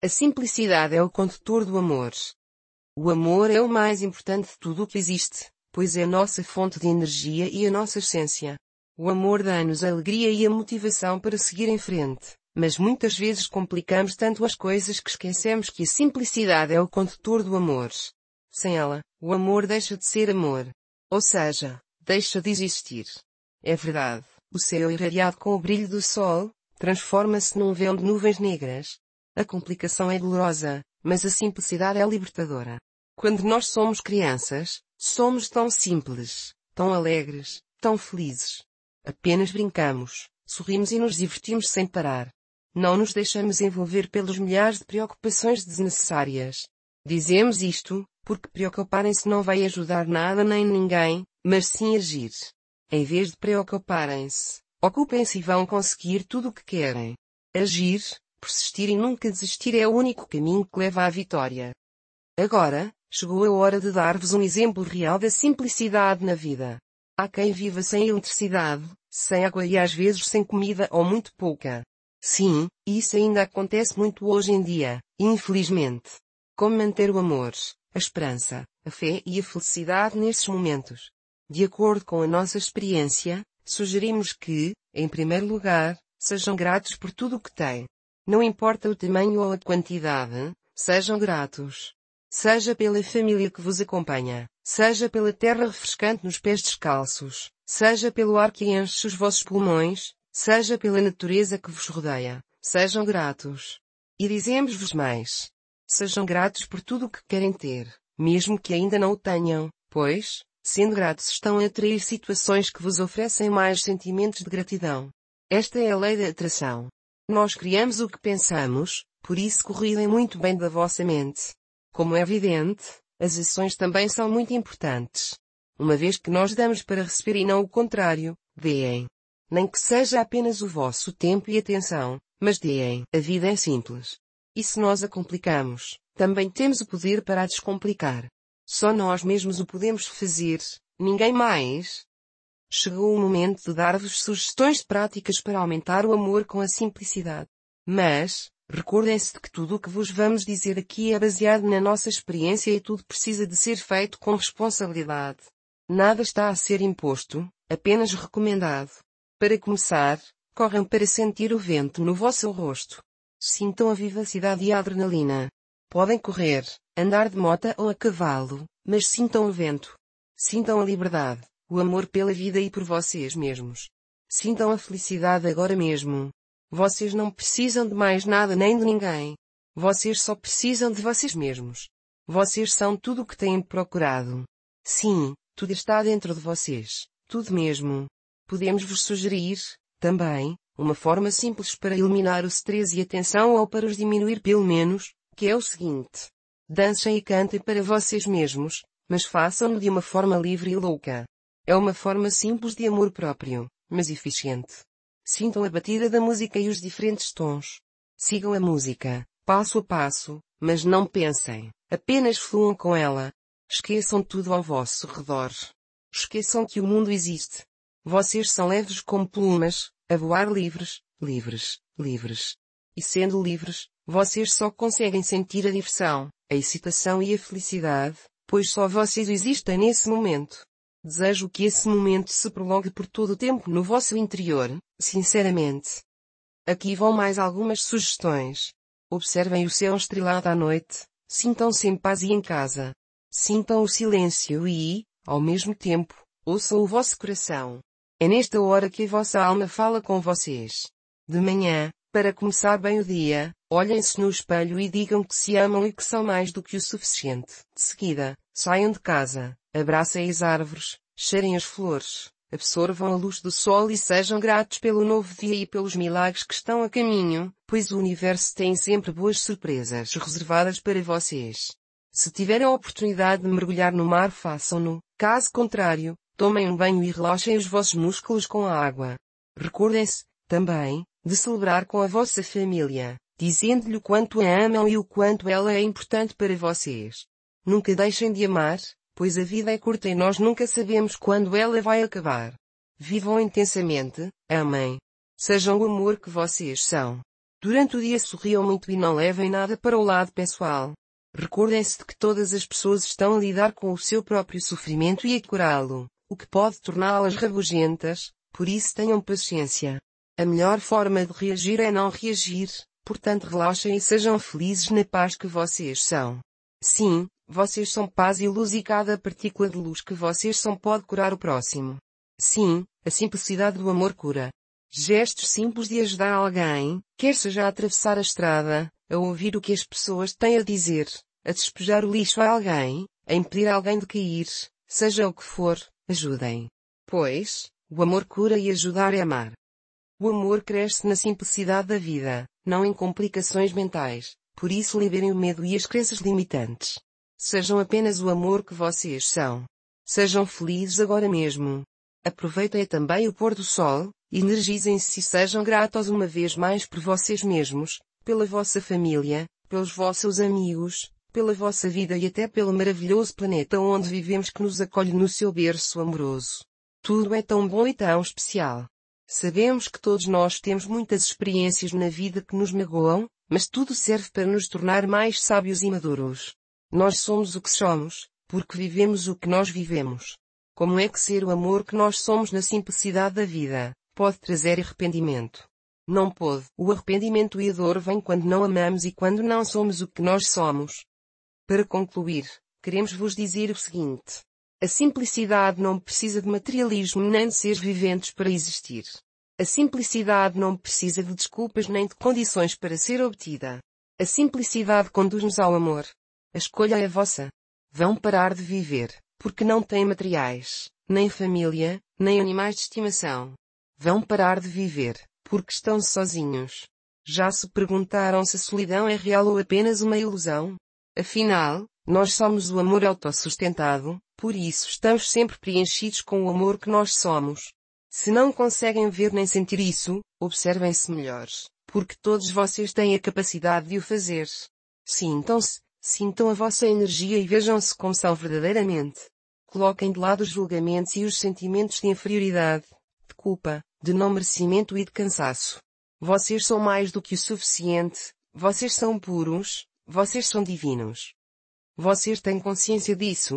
A simplicidade é o condutor do amor. O amor é o mais importante de tudo o que existe, pois é a nossa fonte de energia e a nossa essência. O amor dá-nos a alegria e a motivação para seguir em frente, mas muitas vezes complicamos tanto as coisas que esquecemos que a simplicidade é o condutor do amor. Sem ela, o amor deixa de ser amor. Ou seja, deixa de existir. É verdade, o céu irradiado com o brilho do sol, transforma-se num véu de nuvens negras. A complicação é dolorosa, mas a simplicidade é libertadora. Quando nós somos crianças, somos tão simples, tão alegres, tão felizes. Apenas brincamos, sorrimos e nos divertimos sem parar. Não nos deixamos envolver pelos milhares de preocupações desnecessárias. Dizemos isto, porque preocuparem-se não vai ajudar nada nem ninguém, mas sim agir. Em vez de preocuparem-se, ocupem-se e vão conseguir tudo o que querem. Agir, persistir e nunca desistir é o único caminho que leva à vitória. Agora, chegou a hora de dar-vos um exemplo real da simplicidade na vida. Há quem viva sem eletricidade, sem água e às vezes sem comida ou muito pouca. Sim, isso ainda acontece muito hoje em dia, infelizmente. Como manter o amor, a esperança, a fé e a felicidade nesses momentos? De acordo com a nossa experiência, sugerimos que, em primeiro lugar, sejam gratos por tudo o que têm. Não importa o tamanho ou a quantidade, sejam gratos. Seja pela família que vos acompanha, seja pela terra refrescante nos pés descalços, seja pelo ar que enche os vossos pulmões, seja pela natureza que vos rodeia, sejam gratos. E dizemos-vos mais. Sejam gratos por tudo o que querem ter, mesmo que ainda não o tenham, pois, sendo gratos estão a atrair situações que vos oferecem mais sentimentos de gratidão. Esta é a lei da atração. Nós criamos o que pensamos, por isso corridem muito bem da vossa mente. Como é evidente, as ações também são muito importantes. Uma vez que nós damos para receber e não o contrário, deem. Nem que seja apenas o vosso tempo e atenção, mas deem. A vida é simples. E se nós a complicamos, também temos o poder para a descomplicar. Só nós mesmos o podemos fazer, ninguém mais. Chegou o momento de dar-vos sugestões práticas para aumentar o amor com a simplicidade. Mas, recordem-se de que tudo o que vos vamos dizer aqui é baseado na nossa experiência e tudo precisa de ser feito com responsabilidade. Nada está a ser imposto, apenas recomendado. Para começar, corram para sentir o vento no vosso rosto. Sintam a vivacidade e a adrenalina. Podem correr, andar de mota ou a cavalo, mas sintam o vento. Sintam a liberdade, o amor pela vida e por vocês mesmos. Sintam a felicidade agora mesmo. Vocês não precisam de mais nada nem de ninguém. Vocês só precisam de vocês mesmos. Vocês são tudo o que têm procurado. Sim, tudo está dentro de vocês. Tudo mesmo. Podemos vos sugerir, também, uma forma simples para eliminar o stress e a tensão ou para os diminuir pelo menos, que é o seguinte. Dancem e cantem para vocês mesmos, mas façam-no de uma forma livre e louca. É uma forma simples de amor próprio, mas eficiente. Sintam a batida da música e os diferentes tons. Sigam a música, passo a passo, mas não pensem, apenas fluam com ela. Esqueçam tudo ao vosso redor. Esqueçam que o mundo existe. Vocês são leves como plumas, a voar livres, livres, livres. E sendo livres, vocês só conseguem sentir a diversão, a excitação e a felicidade, pois só vocês existem nesse momento. Desejo que esse momento se prolongue por todo o tempo no vosso interior, sinceramente. Aqui vão mais algumas sugestões. Observem o céu estrelado à noite, sintam-se em paz e em casa. Sintam o silêncio e, ao mesmo tempo, ouçam o vosso coração. É nesta hora que a vossa alma fala com vocês. De manhã, para começar bem o dia, olhem-se no espelho e digam que se amam e que são mais do que o suficiente. De seguida, saiam de casa, abracem as árvores, cheirem as flores, absorvam a luz do sol e sejam gratos pelo novo dia e pelos milagres que estão a caminho, pois o universo tem sempre boas surpresas reservadas para vocês. Se tiverem a oportunidade de mergulhar no mar, façam-no. Caso contrário, tomem um banho e relaxem os vossos músculos com a água. Recordem-se, também, de celebrar com a vossa família, dizendo-lhe o quanto a amam e o quanto ela é importante para vocês. Nunca deixem de amar, pois a vida é curta e nós nunca sabemos quando ela vai acabar. Vivam intensamente, amem. Sejam o amor que vocês são. Durante o dia sorriam muito e não levem nada para o lado pessoal. Recordem-se de que todas as pessoas estão a lidar com o seu próprio sofrimento e a curá-lo, o que pode torná-las rabugentas, por isso tenham paciência. A melhor forma de reagir é não reagir, portanto relaxem e sejam felizes na paz que vocês são. Sim, vocês são paz e luz e cada partícula de luz que vocês são pode curar o próximo. Sim, a simplicidade do amor cura. Gestos simples de ajudar alguém, quer seja a atravessar a estrada, a ouvir o que as pessoas têm a dizer, a despejar o lixo a alguém, a impedir alguém de cair, seja o que for, ajudem. Pois, o amor cura e ajudar é amar. O amor cresce na simplicidade da vida, não em complicações mentais, por isso liberem o medo e as crenças limitantes. Sejam apenas o amor que vocês são. Sejam felizes agora mesmo. Aproveitem também o pôr do sol, energizem-se e sejam gratos uma vez mais por vocês mesmos, pela vossa família, pelos vossos amigos, pela vossa vida e até pelo maravilhoso planeta onde vivemos que nos acolhe no seu berço amoroso. Tudo é tão bom e tão especial. Sabemos que todos nós temos muitas experiências na vida que nos magoam, mas tudo serve para nos tornar mais sábios e maduros. Nós somos o que somos, porque vivemos o que nós vivemos. Como é que ser o amor que nós somos na simplicidade da vida, pode trazer arrependimento? Não pode. O arrependimento e a dor vêm quando não amamos e quando não somos o que nós somos. Para concluir, queremos vos dizer o seguinte. A simplicidade não precisa de materialismo nem de seres viventes para existir. A simplicidade não precisa de desculpas nem de condições para ser obtida. A simplicidade conduz-nos ao amor. A escolha é vossa. Vão parar de viver, porque não têm materiais, nem família, nem animais de estimação. Vão parar de viver, porque estão sozinhos. Já se perguntaram se a solidão é real ou apenas uma ilusão? Afinal, nós somos o amor autossustentado, por isso estamos sempre preenchidos com o amor que nós somos. Se não conseguem ver nem sentir isso, observem-se melhores, porque todos vocês têm a capacidade de o fazer. Sintam-se, sintam a vossa energia e vejam-se como são verdadeiramente. Coloquem de lado os julgamentos e os sentimentos de inferioridade, de culpa, de não merecimento e de cansaço. Vocês são mais do que o suficiente, vocês são puros, vocês são divinos. Vocês têm consciência disso,